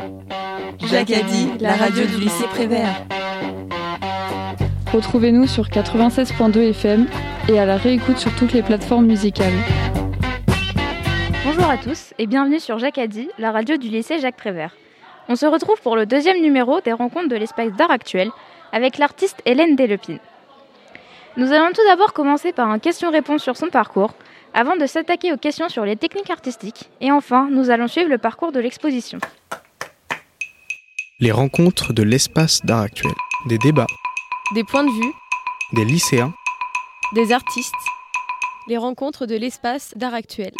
Dit, la radio du lycée Prévert. Retrouvez-nous sur 96.2 FM et à la réécoute sur toutes les plateformes musicales. Bonjour à tous et bienvenue sur dit, la radio du lycée Jacques Prévert. On se retrouve pour le deuxième numéro des rencontres de l'espace d'art actuel avec l'artiste Hélène Delepine. Nous allons tout d'abord commencer par un question-réponse sur son parcours, avant de s'attaquer aux questions sur les techniques artistiques, et enfin, nous allons suivre le parcours de l'exposition. Les rencontres de l'espace d'art actuel. Des débats. Des points de vue. Des lycéens. Des artistes. Les rencontres de l'espace d'art actuel.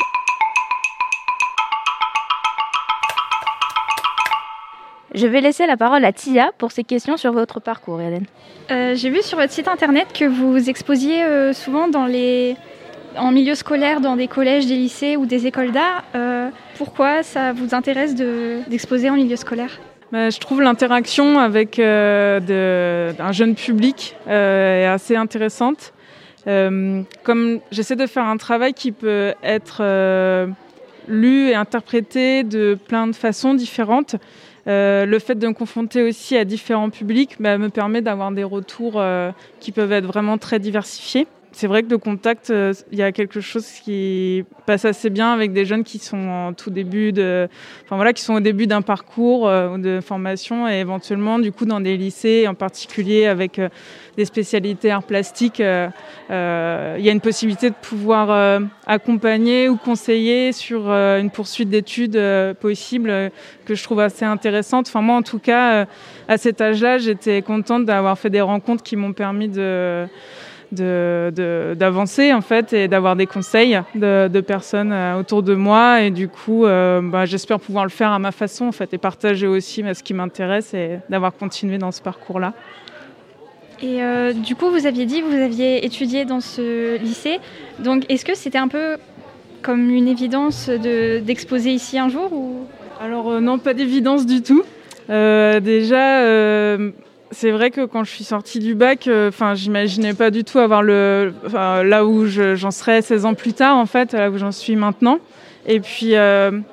Je vais laisser la parole à Tia pour ses questions sur votre parcours, Hélène. Euh, J'ai vu sur votre site internet que vous exposiez euh, souvent dans les... en milieu scolaire, dans des collèges, des lycées ou des écoles d'art. Euh, pourquoi ça vous intéresse d'exposer de, en milieu scolaire? Je trouve l'interaction avec euh, un jeune public euh, est assez intéressante. Euh, comme j'essaie de faire un travail qui peut être lu et interprété de plein de façons différentes, le fait de me confronter aussi à différents publics bah, me permet d'avoir des retours qui peuvent être vraiment très diversifiés. C'est vrai que de contact, euh, il y a quelque chose qui passe assez bien avec des jeunes qui sont en tout début de, enfin voilà, qui sont au début d'un parcours de formation et éventuellement du coup dans des lycées, en particulier avec des spécialités arts plastiques, il y a une possibilité de pouvoir accompagner ou conseiller sur une poursuite d'études possible que je trouve assez intéressante. Enfin, moi, en tout cas, euh, à cet âge-là, j'étais contente d'avoir fait des rencontres qui m'ont permis de d'avancer en fait et d'avoir des conseils de, personnes euh, autour de moi. Et du coup euh, bah, j'espère pouvoir le faire à ma façon en fait et partager aussi ce qui m'intéresse et d'avoir continué dans ce parcours là et du coup vous aviez dit que vous aviez étudié dans ce lycée. Donc est-ce que c'était un peu comme une évidence d'exposer ici un jour ou? Alors euh, non, pas d'évidence du tout. Euh, déjà, euh, c'est vrai que quand je suis sortie du bac, enfin, j'imaginais pas du tout avoir le, là où j'en serais 16 ans plus tard, en fait, là où j'en suis maintenant. Et puis,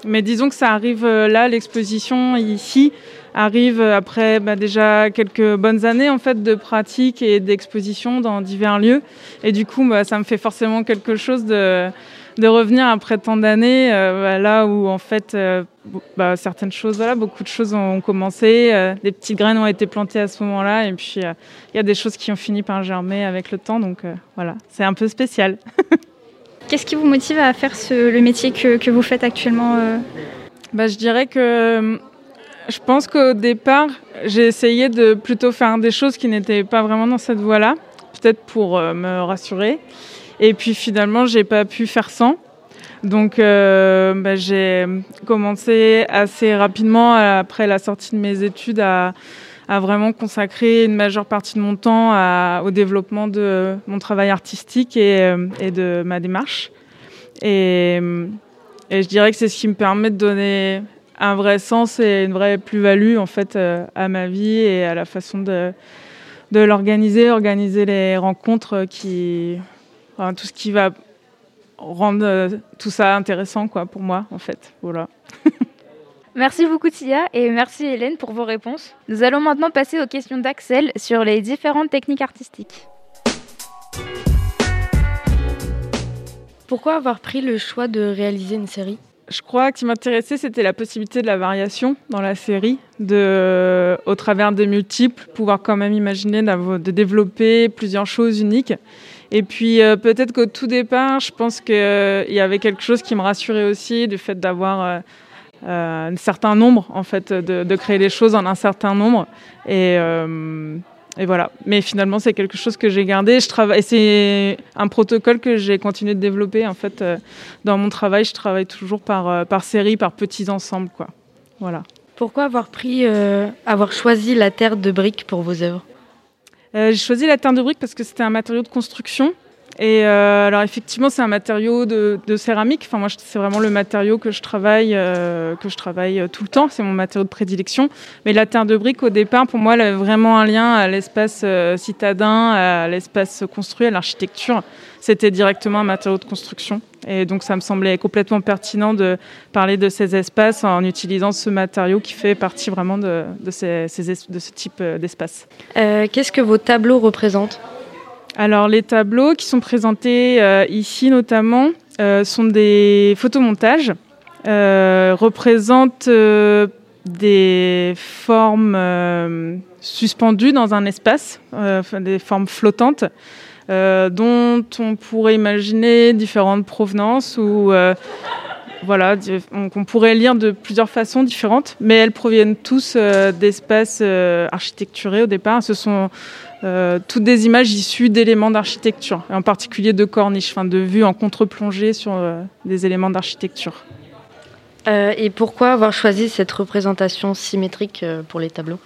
mais disons que ça arrive là, l'exposition ici arrive après bah, déjà quelques bonnes années en fait de pratique et d'exposition dans divers lieux. Et du coup, bah, ça me fait forcément quelque chose de de revenir après tant d'années, euh, bah, là où en fait euh, bah, certaines choses, voilà, beaucoup de choses ont commencé, euh, des petites graines ont été plantées à ce moment-là, et puis il y a des choses qui ont fini par germer avec le temps, donc voilà, c'est un peu spécial. Qu'est-ce qui vous motive à faire ce, le métier que, que, vous faites actuellement bah, Je dirais que je pense qu'au départ, j'ai essayé de plutôt faire des choses qui n'étaient pas vraiment dans cette voie-là, peut-être pour me rassurer. Et puis finalement, j'ai pas pu faire sans. Donc euh, bah, j'ai commencé assez rapidement après la sortie de mes études à, vraiment consacrer une majeure partie de mon temps au développement de mon travail artistique et, euh, de ma démarche. Et, je dirais que c'est ce qui me permet de donner un vrai sens et une vraie plus-value en fait euh, à ma vie et à la façon de l'organiser, organiser les rencontres qui tout ce qui va rendre euh, tout ça intéressant quoi, pour moi, en fait. Voilà. Merci beaucoup Tia et merci Hélène pour vos réponses. Nous allons maintenant passer aux questions d'Axel sur les différentes techniques artistiques. Pourquoi avoir pris le choix de réaliser une série? Je crois que qui m'intéressait, c'était la possibilité de la variation dans la série, de, au travers des multiples, pouvoir quand même imaginer de développer plusieurs choses uniques. Et puis euh, peut-être qu'au tout départ, je pense qu'il euh, y avait quelque chose qui me rassurait aussi, du fait d'avoir euh, un certain nombre, en fait, de, créer les choses en un certain nombre. Et voilà. Mais finalement, c'est quelque chose que j'ai gardé. Je travaille. C'est un protocole que j'ai continué de développer. En fait, dans mon travail, je travaille toujours par par série, par petits ensembles, quoi. Voilà. Pourquoi avoir pris, avoir choisi la terre de briques pour vos œuvres? Euh, j'ai choisi la terre de brique parce que c'était un matériau de construction Et euh, alors effectivement, c'est un matériau de, de, céramique. Enfin, moi, c'est vraiment le matériau que je travaille, euh, que je travaille tout le temps. C'est mon matériau de prédilection. Mais la terre de brique, au départ, pour moi, elle avait vraiment un lien à l'espace euh, citadin, à l'espace construit, à l'architecture. C'était directement un matériau de construction. Et donc, ça me semblait complètement pertinent de parler de ces espaces en utilisant ce matériau qui fait partie vraiment de, de, ces, de ce type d'espace. Qu'est-ce que vos tableaux représentent? Alors les tableaux qui sont présentés euh, ici notamment euh, sont des photomontages, euh, représentent euh, des formes euh, suspendues dans un espace, des formes flottantes, dont on pourrait imaginer différentes provenances ou voilà, qu'on pourrait lire de plusieurs façons différentes, mais elles proviennent tous d'espaces architecturés au départ. Ce sont euh, toutes des images issues d'éléments d'architecture, en particulier de corniches, enfin de vues en contre-plongée sur euh, des éléments d'architecture. Euh, et pourquoi avoir choisi cette représentation symétrique euh, pour les tableaux?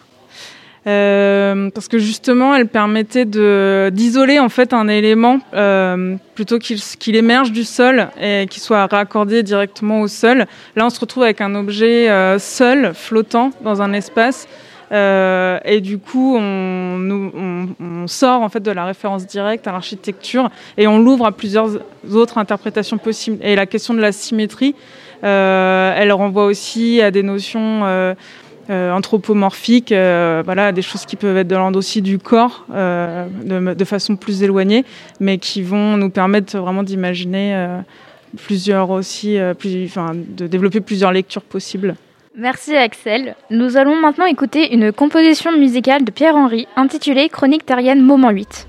Euh, parce que justement, elle permettait d'isoler en fait un élément euh, plutôt qu'il qu'il émerge du sol et qu'il soit raccordé directement au sol. Là, on se retrouve avec un objet euh, seul, flottant dans un espace euh, et du coup, on, on, on, sort en fait de la référence directe à l'architecture et on l'ouvre à plusieurs autres interprétations possibles. Et la question de la symétrie, euh, elle renvoie aussi à des notions euh, anthropomorphiques, euh, des choses qui peuvent être de l'ordre du corps, euh, de, façon plus éloignée, mais qui vont nous permettre vraiment d'imaginer plusieurs aussi, de développer plusieurs lectures possibles. Merci Axel. Nous allons maintenant écouter une composition musicale de Pierre-Henri intitulée Chronique terrienne moment 8.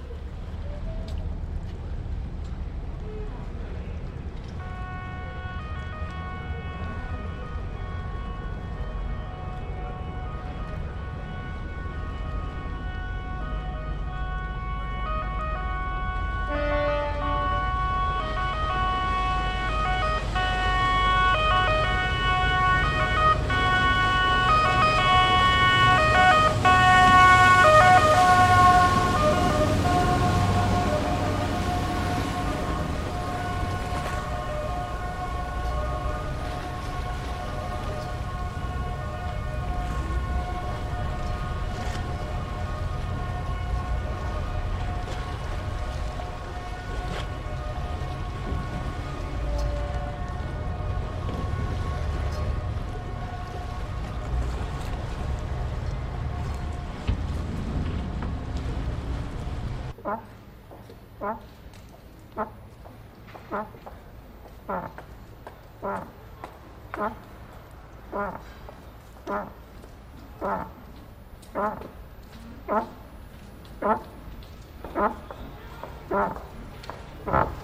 Wow.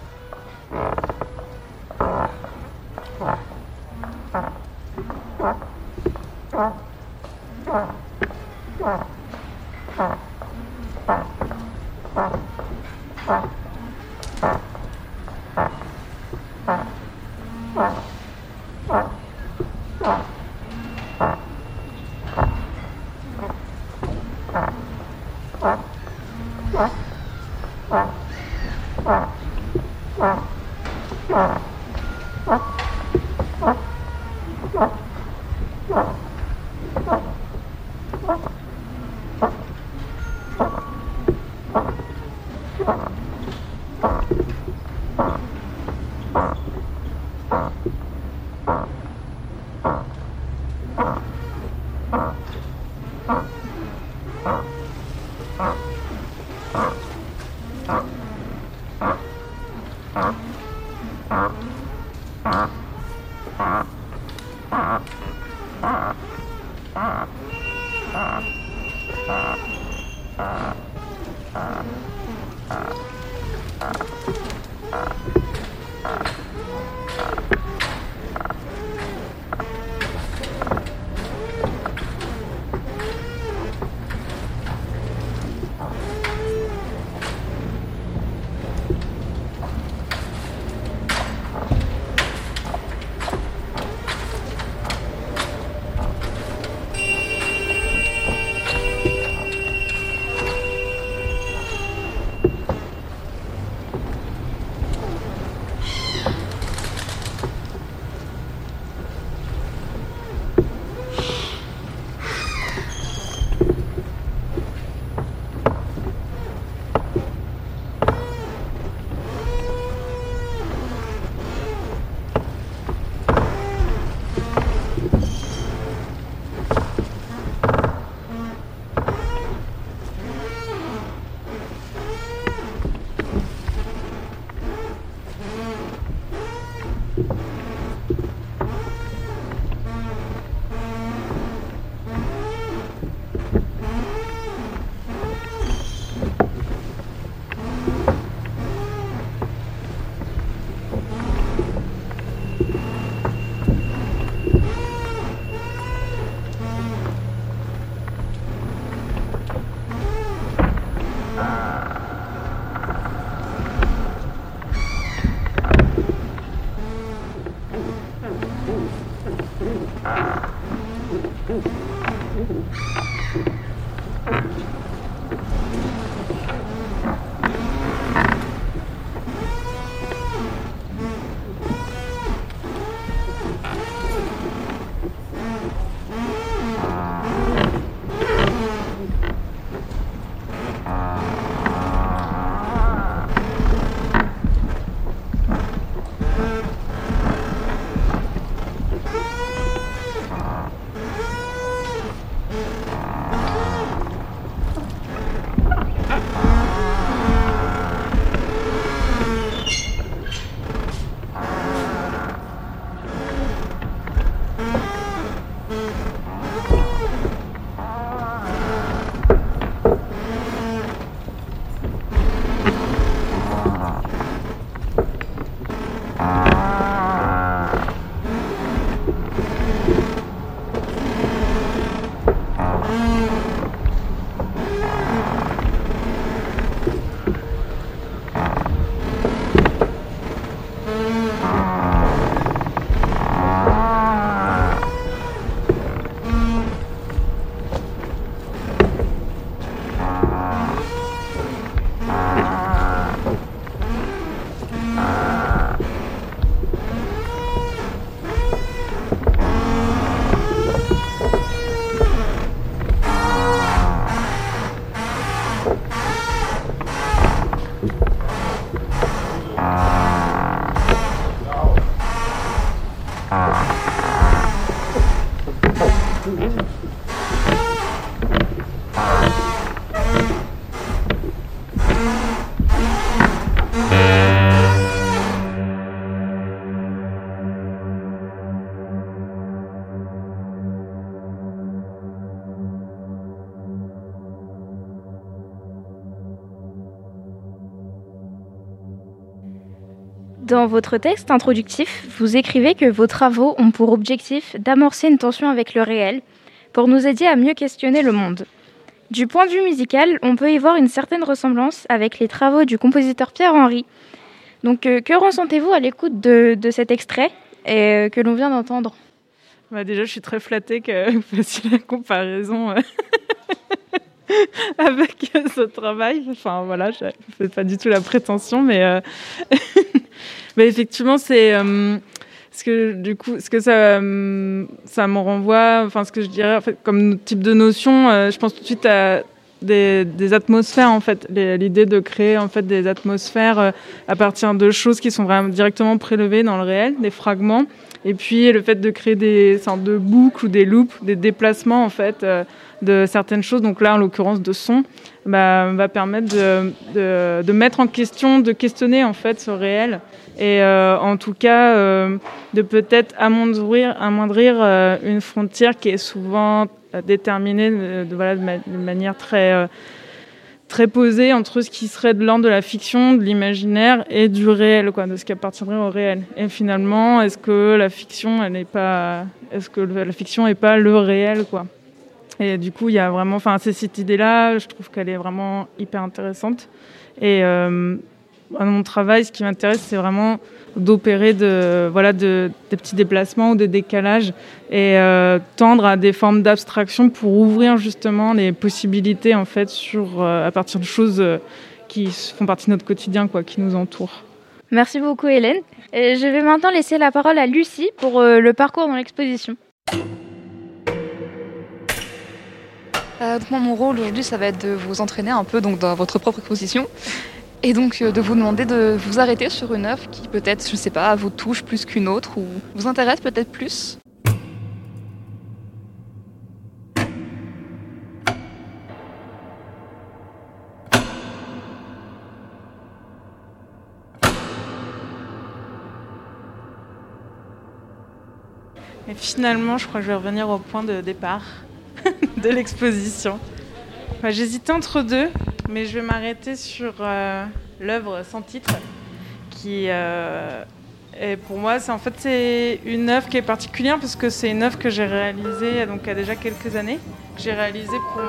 quần. Uhum. Dans votre texte introductif, vous écrivez que vos travaux ont pour objectif d'amorcer une tension avec le réel pour nous aider à mieux questionner le monde. Du point de vue musical, on peut y voir une certaine ressemblance avec les travaux du compositeur Pierre Henry. Donc, euh, que ressentez-vous à l'écoute de, cet extrait euh, que l'on vient d'entendre? Bah Déjà, je suis très flattée que vous fassiez la comparaison euh, avec ce travail. Enfin, voilà, je ne fais pas du tout la prétention, mais Mais effectivement, c'est euh, ce que du coup, ce que ça, euh, ça me renvoie, enfin ce que je dirais en fait, comme type de notion, euh, je pense tout de suite à des, atmosphères en fait, l'idée de créer en fait des atmosphères à partir de choses qui sont vraiment directement prélevées dans le réel, des fragments, et puis le fait de créer des sortes de boucles ou des loops, des déplacements en fait de certaines choses. Donc là, en l'occurrence, de son, bah, va permettre de, de, mettre en question, de questionner en fait ce réel et euh, en tout cas euh, de peut-être amoindrir, amoindrir euh, une frontière qui est souvent déterminée de, manière très très posée entre ce qui serait de l'ordre de la fiction, de l'imaginaire et du réel, quoi, de ce qui appartiendrait au réel. Et finalement, est-ce que la fiction, n'est pas, est-ce que la fiction n'est pas le réel, quoi? Et du coup, il y a vraiment, enfin, cette idée-là, je trouve qu'elle est vraiment hyper intéressante. Et dans mon travail, ce qui m'intéresse, c'est vraiment d'opérer de, voilà, de, des petits déplacements ou des décalages et euh, tendre à des formes d'abstraction pour ouvrir justement les possibilités en fait sur, euh, à partir de choses euh, qui font partie de notre quotidien, quoi, qui nous entourent. Merci beaucoup Hélène. Et je vais maintenant laisser la parole à Lucie pour euh, le parcours dans l'exposition. Euh, mon rôle aujourd'hui, ça va être de vous entraîner un peu donc, dans votre propre exposition. Et donc euh, de vous demander de vous arrêter sur une œuvre qui peut-être, je sais pas, vous touche plus qu'une autre ou vous intéresse peut-être plus. Et finalement, je crois que je vais revenir au point de départ de l'exposition. J'hésitais entre deux, mais je vais m'arrêter sur euh, l'œuvre sans titre, qui euh, est pour moi, c'est en fait c'est une œuvre qui est particulière parce que c'est une œuvre que j'ai réalisée donc il y a déjà quelques années, que j'ai réalisée pour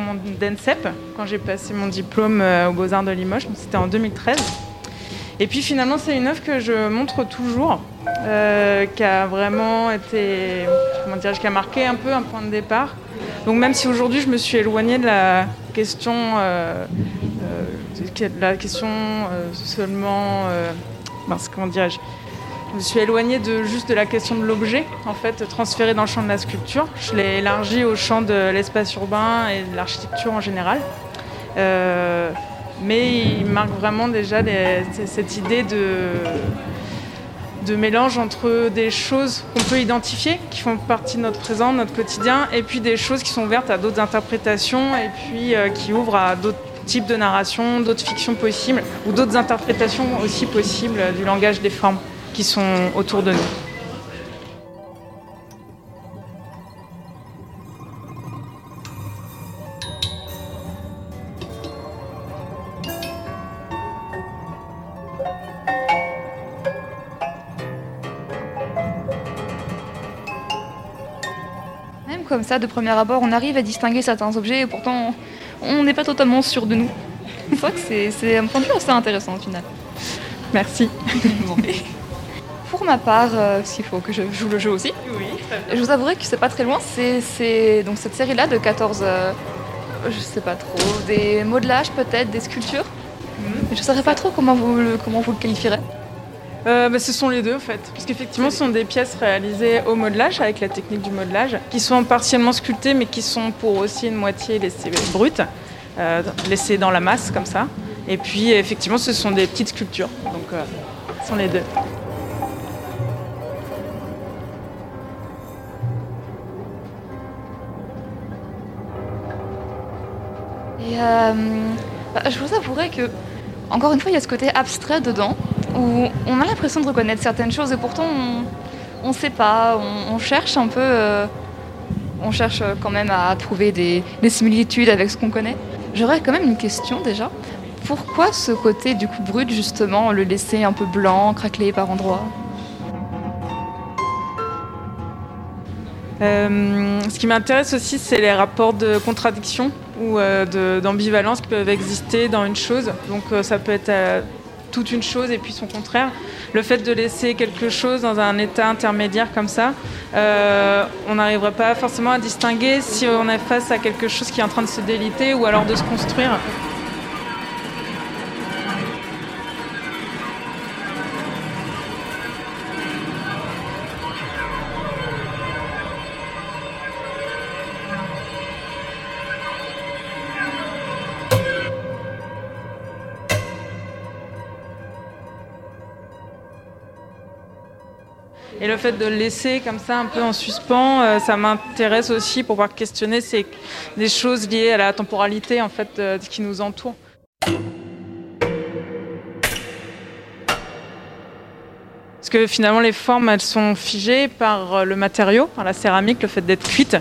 mon, des, DENSEP quand j'ai passé mon diplôme euh, aux Beaux Arts de Limoges, c'était en 2013. Et puis finalement, c'est une œuvre que je montre toujours, euh, qui a vraiment été comment dire, qui a marqué un peu un point de départ. Donc même si aujourd'hui je me suis éloignée de la question, de la question seulement, comment dirais-je, je me suis éloignée de juste de la question de l'objet, en fait, transféré dans le champ de la sculpture. Je l'ai élargi au champ de l'espace urbain et de l'architecture en général. Euh, mais il marque vraiment déjà cette idée de, de mélange entre des choses qu'on peut identifier, qui font partie de notre présent, de notre quotidien, et puis des choses qui sont ouvertes à d'autres interprétations et puis euh, qui ouvrent à d'autres types de narration, d'autres fictions possibles, ou d'autres interprétations aussi possibles du langage des formes qui sont autour de nous. Comme ça, de premier abord, on arrive à distinguer certains objets et pourtant on n'est pas totalement sûr de nous. Je crois que c'est un point de vue assez intéressant au final. Merci. Pour ma part, euh, s'il faut que je joue le jeu aussi, je vous avouerai que c'est pas très loin. C'est donc cette série-là de 14, euh, je sais pas trop, des modelages peut-être, des sculptures. Mhm. Je ne saurais pas trop comment vous le, comment vous le qualifierez. Euh, bah, ce sont les deux en fait, parce qu'effectivement ce sont des pièces réalisées au modelage avec la technique du modelage, qui sont partiellement sculptées mais qui sont pour aussi une moitié laissées brutes, laissées dans la masse comme ça. Et puis effectivement ce sont des petites sculptures, donc ce sont les deux. Euh, bah, je vous avouerai que, encore une fois, il y a ce côté abstrait dedans, on a l'impression de reconnaître certaines choses et pourtant on ne sait pas, on, cherche un peu, euh, on cherche quand même à trouver des, similitudes avec ce qu'on connaît. J'aurais quand même une question déjà. Pourquoi ce côté du coup brut justement, le laisser un peu blanc, craquelé par endroits? Euh, ce qui m'intéresse aussi, c'est les rapports de contradiction ou euh, d'ambivalence qui peuvent exister dans une chose. Donc euh, ça peut être euh, toute une chose et puis son contraire. Le fait de laisser quelque chose dans un état intermédiaire comme ça, on n'arriverait pas forcément à distinguer si on est face à quelque chose qui est en train de se déliter ou alors de se construire. Et le fait de le laisser comme ça un peu en suspens, euh, ça m'intéresse aussi pour pouvoir questionner ces, des choses liées à la temporalité en fait ce qui nous entoure. Parce que finalement les formes elles sont figées par euh, le matériau, par la céramique, le fait d'être cuite.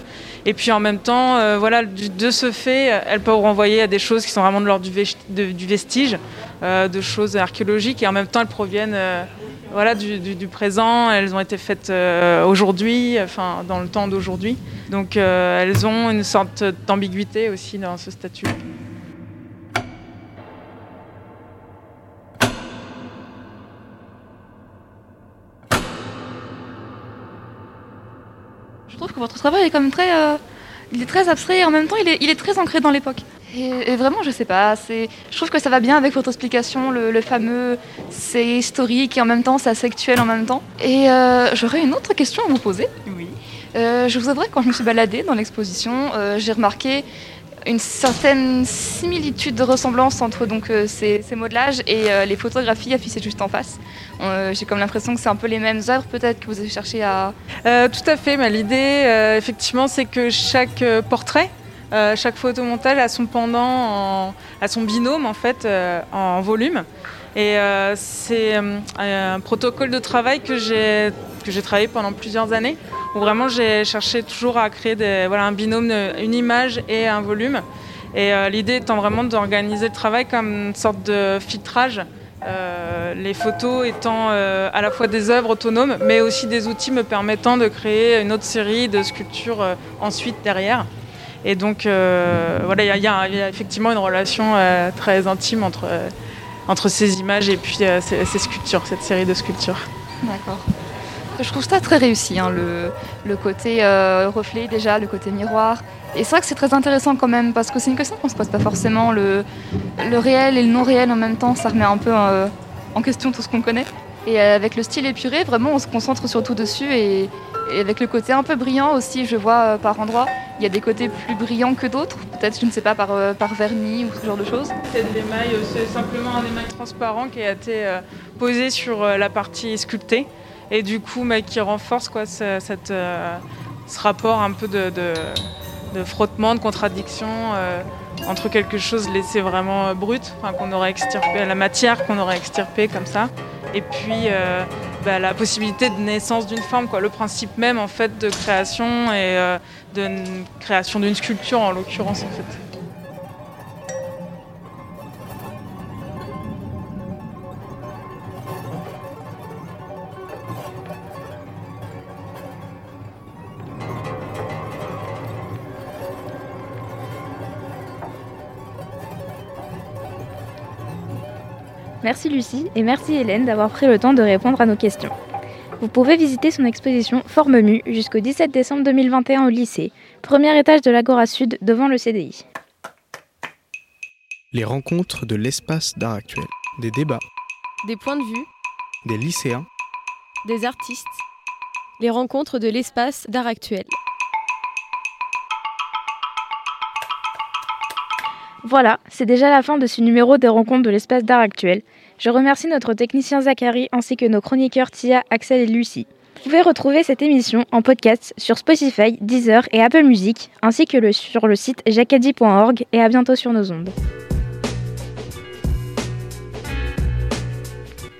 Et puis en même temps, euh, voilà, de ce fait, elles peuvent renvoyer à des choses qui sont vraiment de l'ordre du, vestige, de choses archéologiques, et en même temps elles proviennent voilà, du, présent. Elles ont été faites euh, aujourd'hui, enfin dans le temps d'aujourd'hui. Donc euh, elles ont une sorte d'ambiguïté aussi dans ce statut. Je trouve que votre travail est quand même très, euh, il est très abstrait et en même temps il est très ancré dans l'époque. Et, vraiment, je sais pas. Je trouve que ça va bien avec votre explication, le, fameux c'est historique et en même temps c'est actuel en même temps. Et euh, j'aurais une autre question à vous poser. Oui. Euh, je vous avouerai, quand je me suis baladée dans l'exposition, euh, j'ai remarqué une certaine similitude de ressemblance entre donc ces, modelages et les photographies affichées juste en face. J'ai comme l'impression que c'est un peu les mêmes œuvres peut-être que vous avez cherché à... tout à fait, mais l'idée effectivement c'est que chaque portrait euh, chaque photomontage a son pendant, à son binôme en fait, euh, en volume. Et euh, c'est un protocole de travail que j'ai travaillé pendant plusieurs années, où vraiment j'ai cherché toujours à créer voilà, un binôme, une image et un volume. Et l'idée étant vraiment d'organiser le travail comme une sorte de filtrage. les photos étant à la fois des œuvres autonomes, mais aussi des outils me permettant de créer une autre série de sculptures ensuite derrière. Et donc, euh, voilà, il y, a effectivement une relation euh, très intime entre, euh, entre ces images et puis ces, sculptures, cette série de sculptures. D'accord. Je trouve ça très réussi, hein, le, le, côté reflet déjà, le côté miroir. Et c'est vrai que c'est très intéressant quand même, parce que c'est une question qu'on se pose pas forcément. Le, le réel et le non réel en même temps, ça remet un peu en question tout ce qu'on connaît. Et avec le style épuré, vraiment, on se concentre surtout dessus. Et, et avec le côté un peu brillant aussi, je vois euh, par endroits, il y a des côtés plus brillants que d'autres. Peut-être, je ne sais pas, par, euh, par vernis ou ce genre de choses. C'est de l'émail, c'est simplement un émail transparent qui a été euh, posé sur la partie sculptée. Et du coup, qui renforce quoi, ce, cette, ce rapport un peu de, de, frottement, de contradiction entre quelque chose laissé vraiment brut, qu'on aurait extirpé, la matière qu'on aurait extirpée comme ça, et puis bah, la possibilité de naissance d'une forme, quoi, le principe même en fait de création et euh, de création d'une sculpture en l'occurrence en fait. Merci Lucie et merci Hélène d'avoir pris le temps de répondre à nos questions. Vous pouvez visiter son exposition Forme Mue jusqu'au 17 décembre 2021 au lycée, premier étage de l'Agora Sud devant le CDI. Les rencontres de l'espace d'art actuel. Des débats, Des points de vue, des lycéens, des artistes. Les rencontres de l'espace d'art actuel. Voilà, c'est déjà la fin de ce numéro des rencontres de l'espace d'art actuel. Je remercie notre technicien Zachary ainsi que nos chroniqueurs Tia, Axel et Lucie. Vous pouvez retrouver cette émission en podcast sur Spotify, Deezer et Apple Music, ainsi que le, sur le site jacadi.org et à bientôt sur nos ondes.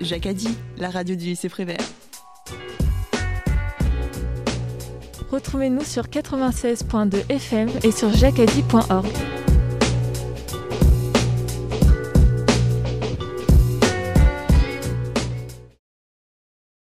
Jacadi, la radio du lycée Prévert. Retrouvez-nous sur 96.2 FM et sur jacadi.org.